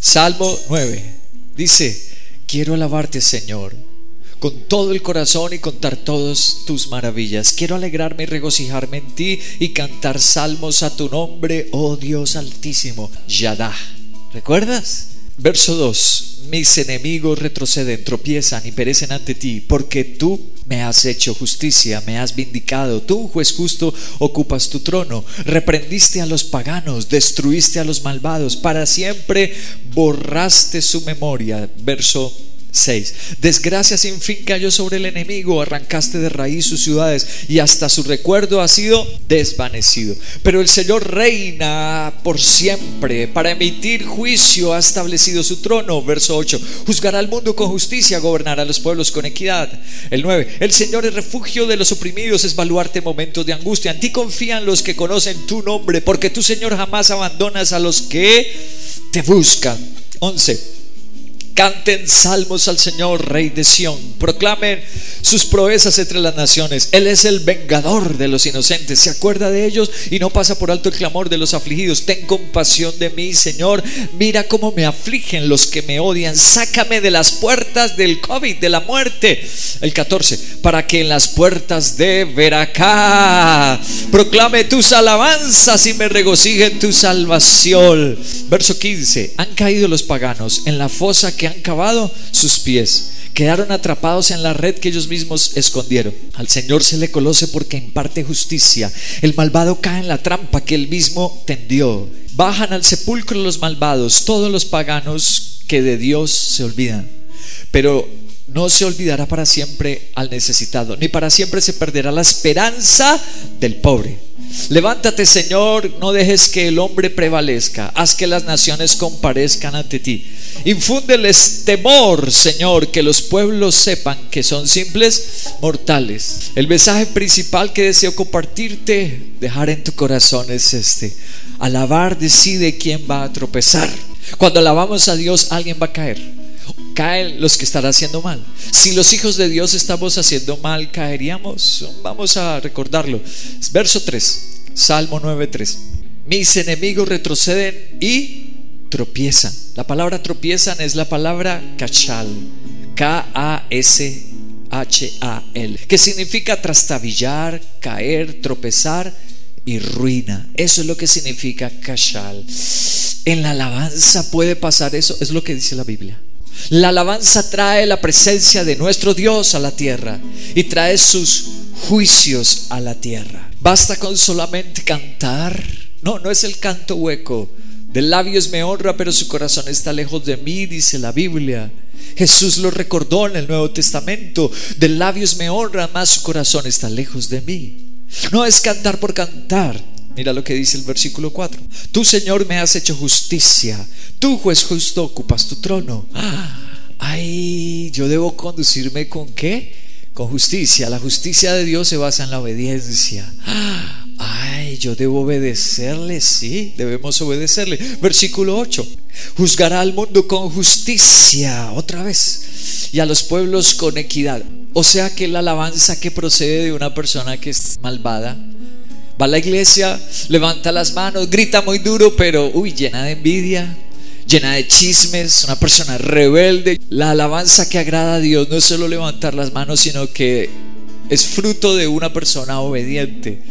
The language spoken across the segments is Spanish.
Salmo 9 dice, quiero alabarte Señor con todo el corazón y contar todas tus maravillas. Quiero alegrarme y regocijarme en ti y cantar salmos a tu nombre, oh Dios altísimo, Yadá. ¿Recuerdas? Verso 2. Mis enemigos retroceden, tropiezan y perecen ante ti, porque tú me has hecho justicia, me has vindicado. Tú, juez justo, ocupas tu trono. Reprendiste a los paganos, destruiste a los malvados, para siempre borraste su memoria. Verso 6. Desgracia sin fin cayó sobre el enemigo, arrancaste de raíz sus ciudades y hasta su recuerdo ha sido desvanecido. Pero el Señor reina por siempre, para emitir juicio ha establecido su trono. Verso 8. Juzgará al mundo con justicia, gobernará a los pueblos con equidad. El 9. El Señor es refugio de los oprimidos, es baluarte en momentos de angustia. En ti confían los que conocen tu nombre, porque tú, Señor, jamás abandonas a los que te buscan. 11. Canten salmos al Señor, Rey de Sión. Proclamen sus proezas entre las naciones. Él es el vengador de los inocentes. Se acuerda de ellos y no pasa por alto el clamor de los afligidos. Ten compasión de mí, Señor. Mira cómo me afligen los que me odian. Sácame de las puertas del COVID, de la muerte. El 14. Para que en las puertas de Veracá proclame tus alabanzas y me regocije tu salvación. Verso 15. Han caído los paganos en la fosa que han cavado sus pies. Quedaron atrapados en la red que ellos mismos escondieron. Al Señor se le conoce porque imparte justicia. El malvado cae en la trampa que él mismo tendió. Bajan al sepulcro los malvados, todos los paganos que de Dios se olvidan. Pero no se olvidará para siempre al necesitado, ni para siempre se perderá la esperanza del pobre. Levántate, Señor, no dejes que el hombre prevalezca, haz que las naciones comparezcan ante ti. Infúndeles temor, Señor, que los pueblos sepan que son simples mortales. El mensaje principal que deseo compartirte, dejar en tu corazón es este. Alabar decide quién va a tropezar. Cuando alabamos a Dios, alguien va a caer caen los que están haciendo mal. Si los hijos de Dios estamos haciendo mal, caeríamos. Vamos a recordarlo. Verso 3, Salmo 9:3. Mis enemigos retroceden y tropiezan. La palabra tropiezan es la palabra kachal. K-A-S-H-A-L. Que significa trastabillar, caer, tropezar y ruina. Eso es lo que significa kachal. En la alabanza puede pasar eso, es lo que dice la Biblia. La alabanza trae la presencia de nuestro Dios a la tierra y trae sus juicios a la tierra. Basta con solamente cantar. No, no es el canto hueco. De labios me honra, pero su corazón está lejos de mí, dice la Biblia. Jesús lo recordó en el Nuevo Testamento. De labios me honra, más su corazón está lejos de mí. No es cantar por cantar. Mira lo que dice el versículo 4. Tú, Señor, me has hecho justicia. Tú, juez justo, ocupas tu trono. Ay, yo debo conducirme con qué? Con justicia. La justicia de Dios se basa en la obediencia. Ay, yo debo obedecerle, sí, debemos obedecerle. Versículo 8. Juzgará al mundo con justicia, otra vez, y a los pueblos con equidad. O sea que la alabanza que procede de una persona que es malvada Va a la iglesia, levanta las manos, grita muy duro, pero uy, llena de envidia, llena de chismes, una persona rebelde. La alabanza que agrada a Dios no es solo levantar las manos, sino que es fruto de una persona obediente.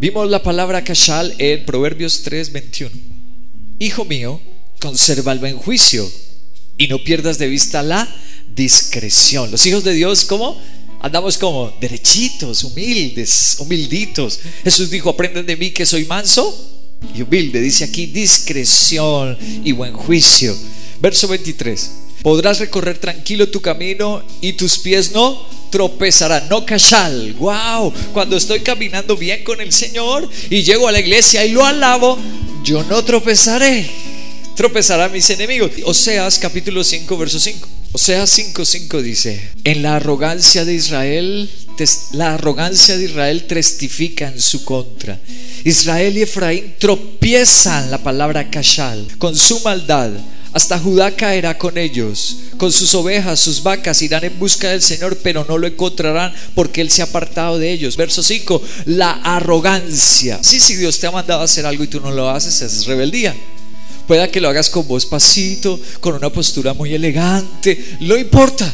Vimos la palabra kashal en Proverbios 3:21. Hijo mío, conserva el buen juicio y no pierdas de vista la discreción. Los hijos de Dios, ¿cómo? Andamos como derechitos, humildes, humilditos. Jesús dijo, aprenden de mí que soy manso y humilde. Dice aquí discreción y buen juicio. Verso 23. Podrás recorrer tranquilo tu camino y tus pies no tropezarán. No cachal. Wow. Cuando estoy caminando bien con el Señor y llego a la iglesia y lo alabo, yo no tropezaré. tropezarán mis enemigos. Oseas capítulo 5, verso 5. Oseas 5, 5 dice, en la arrogancia de Israel, la arrogancia de Israel testifica en su contra. Israel y Efraín tropiezan la palabra kashal con su maldad. Hasta Judá caerá con ellos. Con sus ovejas, sus vacas irán en busca del Señor, pero no lo encontrarán porque Él se ha apartado de ellos. Verso 5, la arrogancia. Sí, si Dios te ha mandado a hacer algo y tú no lo haces, es rebeldía. Pueda que lo hagas con voz pasito, con una postura muy elegante, no importa.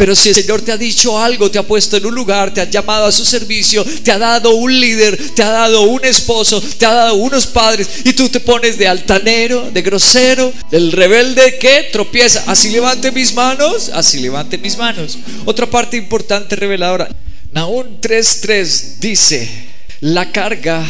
Pero si el Señor te ha dicho algo, te ha puesto en un lugar, te ha llamado a su servicio, te ha dado un líder, te ha dado un esposo, te ha dado unos padres, y tú te pones de altanero, de grosero, del rebelde que tropieza. Así levante mis manos, así levante mis manos. Otra parte importante reveladora. Nahum 3:3 dice: La carga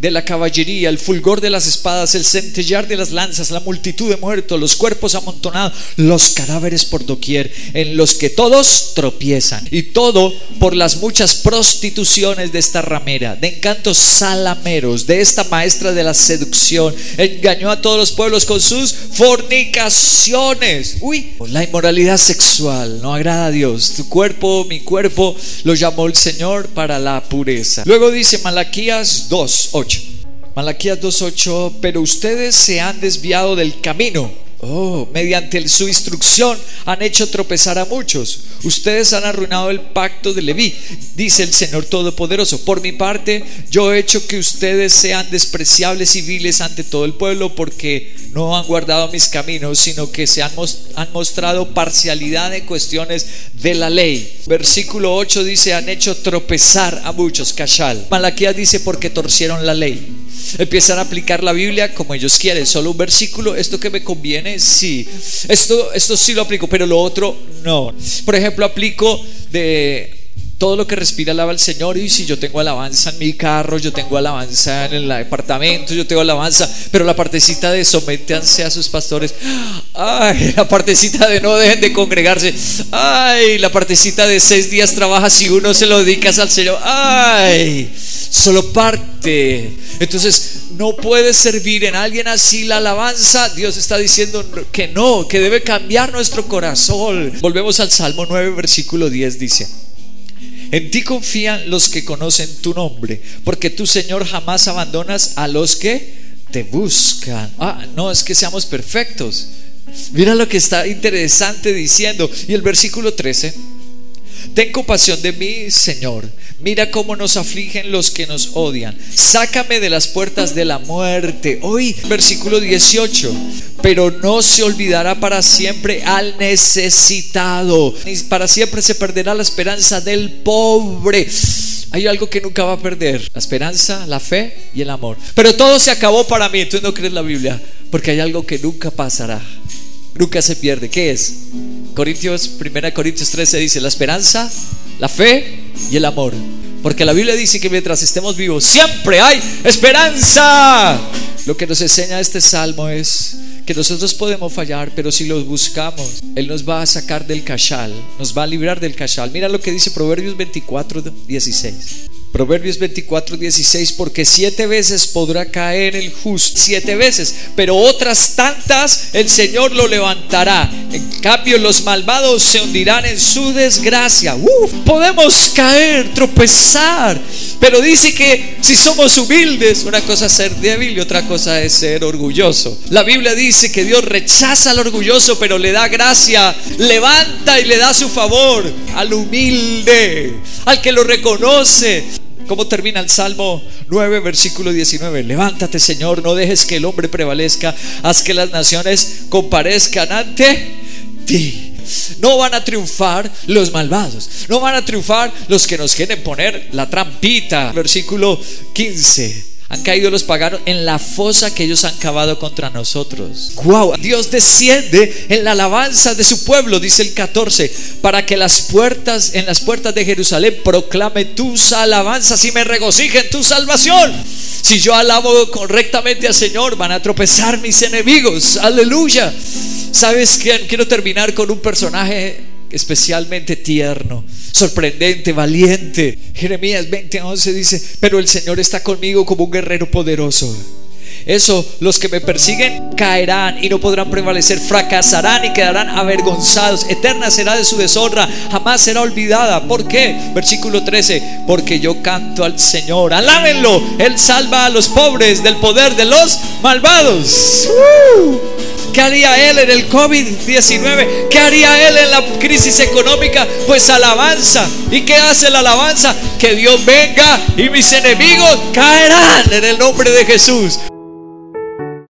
de la caballería, el fulgor de las espadas, el centellar de las lanzas, la multitud de muertos, los cuerpos amontonados, los cadáveres por doquier, en los que todos tropiezan. Y todo por las muchas prostituciones de esta ramera, de encantos salameros, de esta maestra de la seducción. Engañó a todos los pueblos con sus fornicaciones. Uy, la inmoralidad sexual no agrada a Dios. Tu cuerpo, mi cuerpo, lo llamó el Señor para la pureza. Luego dice Malaquías 2, 8. Malaquías 2.8, pero ustedes se han desviado del camino. Oh, mediante su instrucción han hecho tropezar a muchos. Ustedes han arruinado el pacto de Leví, dice el Señor Todopoderoso. Por mi parte, yo he hecho que ustedes sean despreciables y viles ante todo el pueblo porque no han guardado mis caminos, sino que se han, han mostrado parcialidad en cuestiones de la ley. Versículo 8 dice, han hecho tropezar a muchos, Kashal. Malaquías dice, porque torcieron la ley empiezan a aplicar la Biblia como ellos quieren. Solo un versículo, esto que me conviene, sí. Esto, esto sí lo aplico, pero lo otro no. Por ejemplo, aplico de todo lo que respira alaba al Señor. Y si yo tengo alabanza en mi carro, yo tengo alabanza en el departamento, yo tengo alabanza, pero la partecita de sométanse a sus pastores, ay, la partecita de no dejen de congregarse, ay, la partecita de seis días trabajas si uno se lo dedicas al Señor, ay, solo parte. Entonces, no puede servir en alguien así la alabanza. Dios está diciendo que no, que debe cambiar nuestro corazón. Volvemos al Salmo 9, versículo 10, dice. En ti confían los que conocen tu nombre, porque tú, Señor, jamás abandonas a los que te buscan. Ah, no es que seamos perfectos. Mira lo que está interesante diciendo. Y el versículo 13. Ten compasión de mí, Señor. Mira cómo nos afligen los que nos odian. Sácame de las puertas de la muerte. Hoy, versículo 18. Pero no se olvidará para siempre al necesitado. Para siempre se perderá la esperanza del pobre. Hay algo que nunca va a perder. La esperanza, la fe y el amor. Pero todo se acabó para mí. Tú no crees la Biblia. Porque hay algo que nunca pasará. Nunca se pierde. ¿Qué es? Corintios, 1 Corintios 13 dice, la esperanza, la fe y el amor. Porque la Biblia dice que mientras estemos vivos siempre hay esperanza. Lo que nos enseña este salmo es que nosotros podemos fallar, pero si los buscamos, Él nos va a sacar del cachal, nos va a librar del cachal. Mira lo que dice Proverbios 24, 16. Proverbios 24, 16, porque siete veces podrá caer el justo, siete veces, pero otras tantas el Señor lo levantará. En cambio, los malvados se hundirán en su desgracia. Uf, podemos caer, tropezar, pero dice que si somos humildes, una cosa es ser débil y otra cosa es ser orgulloso. La Biblia dice que Dios rechaza al orgulloso, pero le da gracia, levanta y le da su favor al humilde, al que lo reconoce. ¿Cómo termina el Salmo 9, versículo 19? Levántate, Señor, no dejes que el hombre prevalezca, haz que las naciones comparezcan ante ti. No van a triunfar los malvados, no van a triunfar los que nos quieren poner la trampita. Versículo 15. Han caído los paganos en la fosa que ellos han cavado contra nosotros. Wow, Dios desciende en la alabanza de su pueblo, dice el 14, para que las puertas en las puertas de Jerusalén proclame tus alabanzas y me regocije en tu salvación. Si yo alabo correctamente al Señor, van a tropezar mis enemigos. Aleluya. ¿Sabes quién? Quiero terminar con un personaje especialmente tierno, sorprendente, valiente. Jeremías 20:11 dice, pero el Señor está conmigo como un guerrero poderoso. eso, los que me persiguen caerán y no podrán prevalecer, fracasarán y quedarán avergonzados. Eterna será de su deshonra, jamás será olvidada. ¿Por qué? Versículo 13, porque yo canto al Señor. Alábenlo, Él salva a los pobres del poder de los malvados. ¿Qué haría él en el COVID-19? ¿Qué haría él en la crisis económica? Pues alabanza. ¿Y qué hace la alabanza? Que Dios venga y mis enemigos caerán en el nombre de Jesús.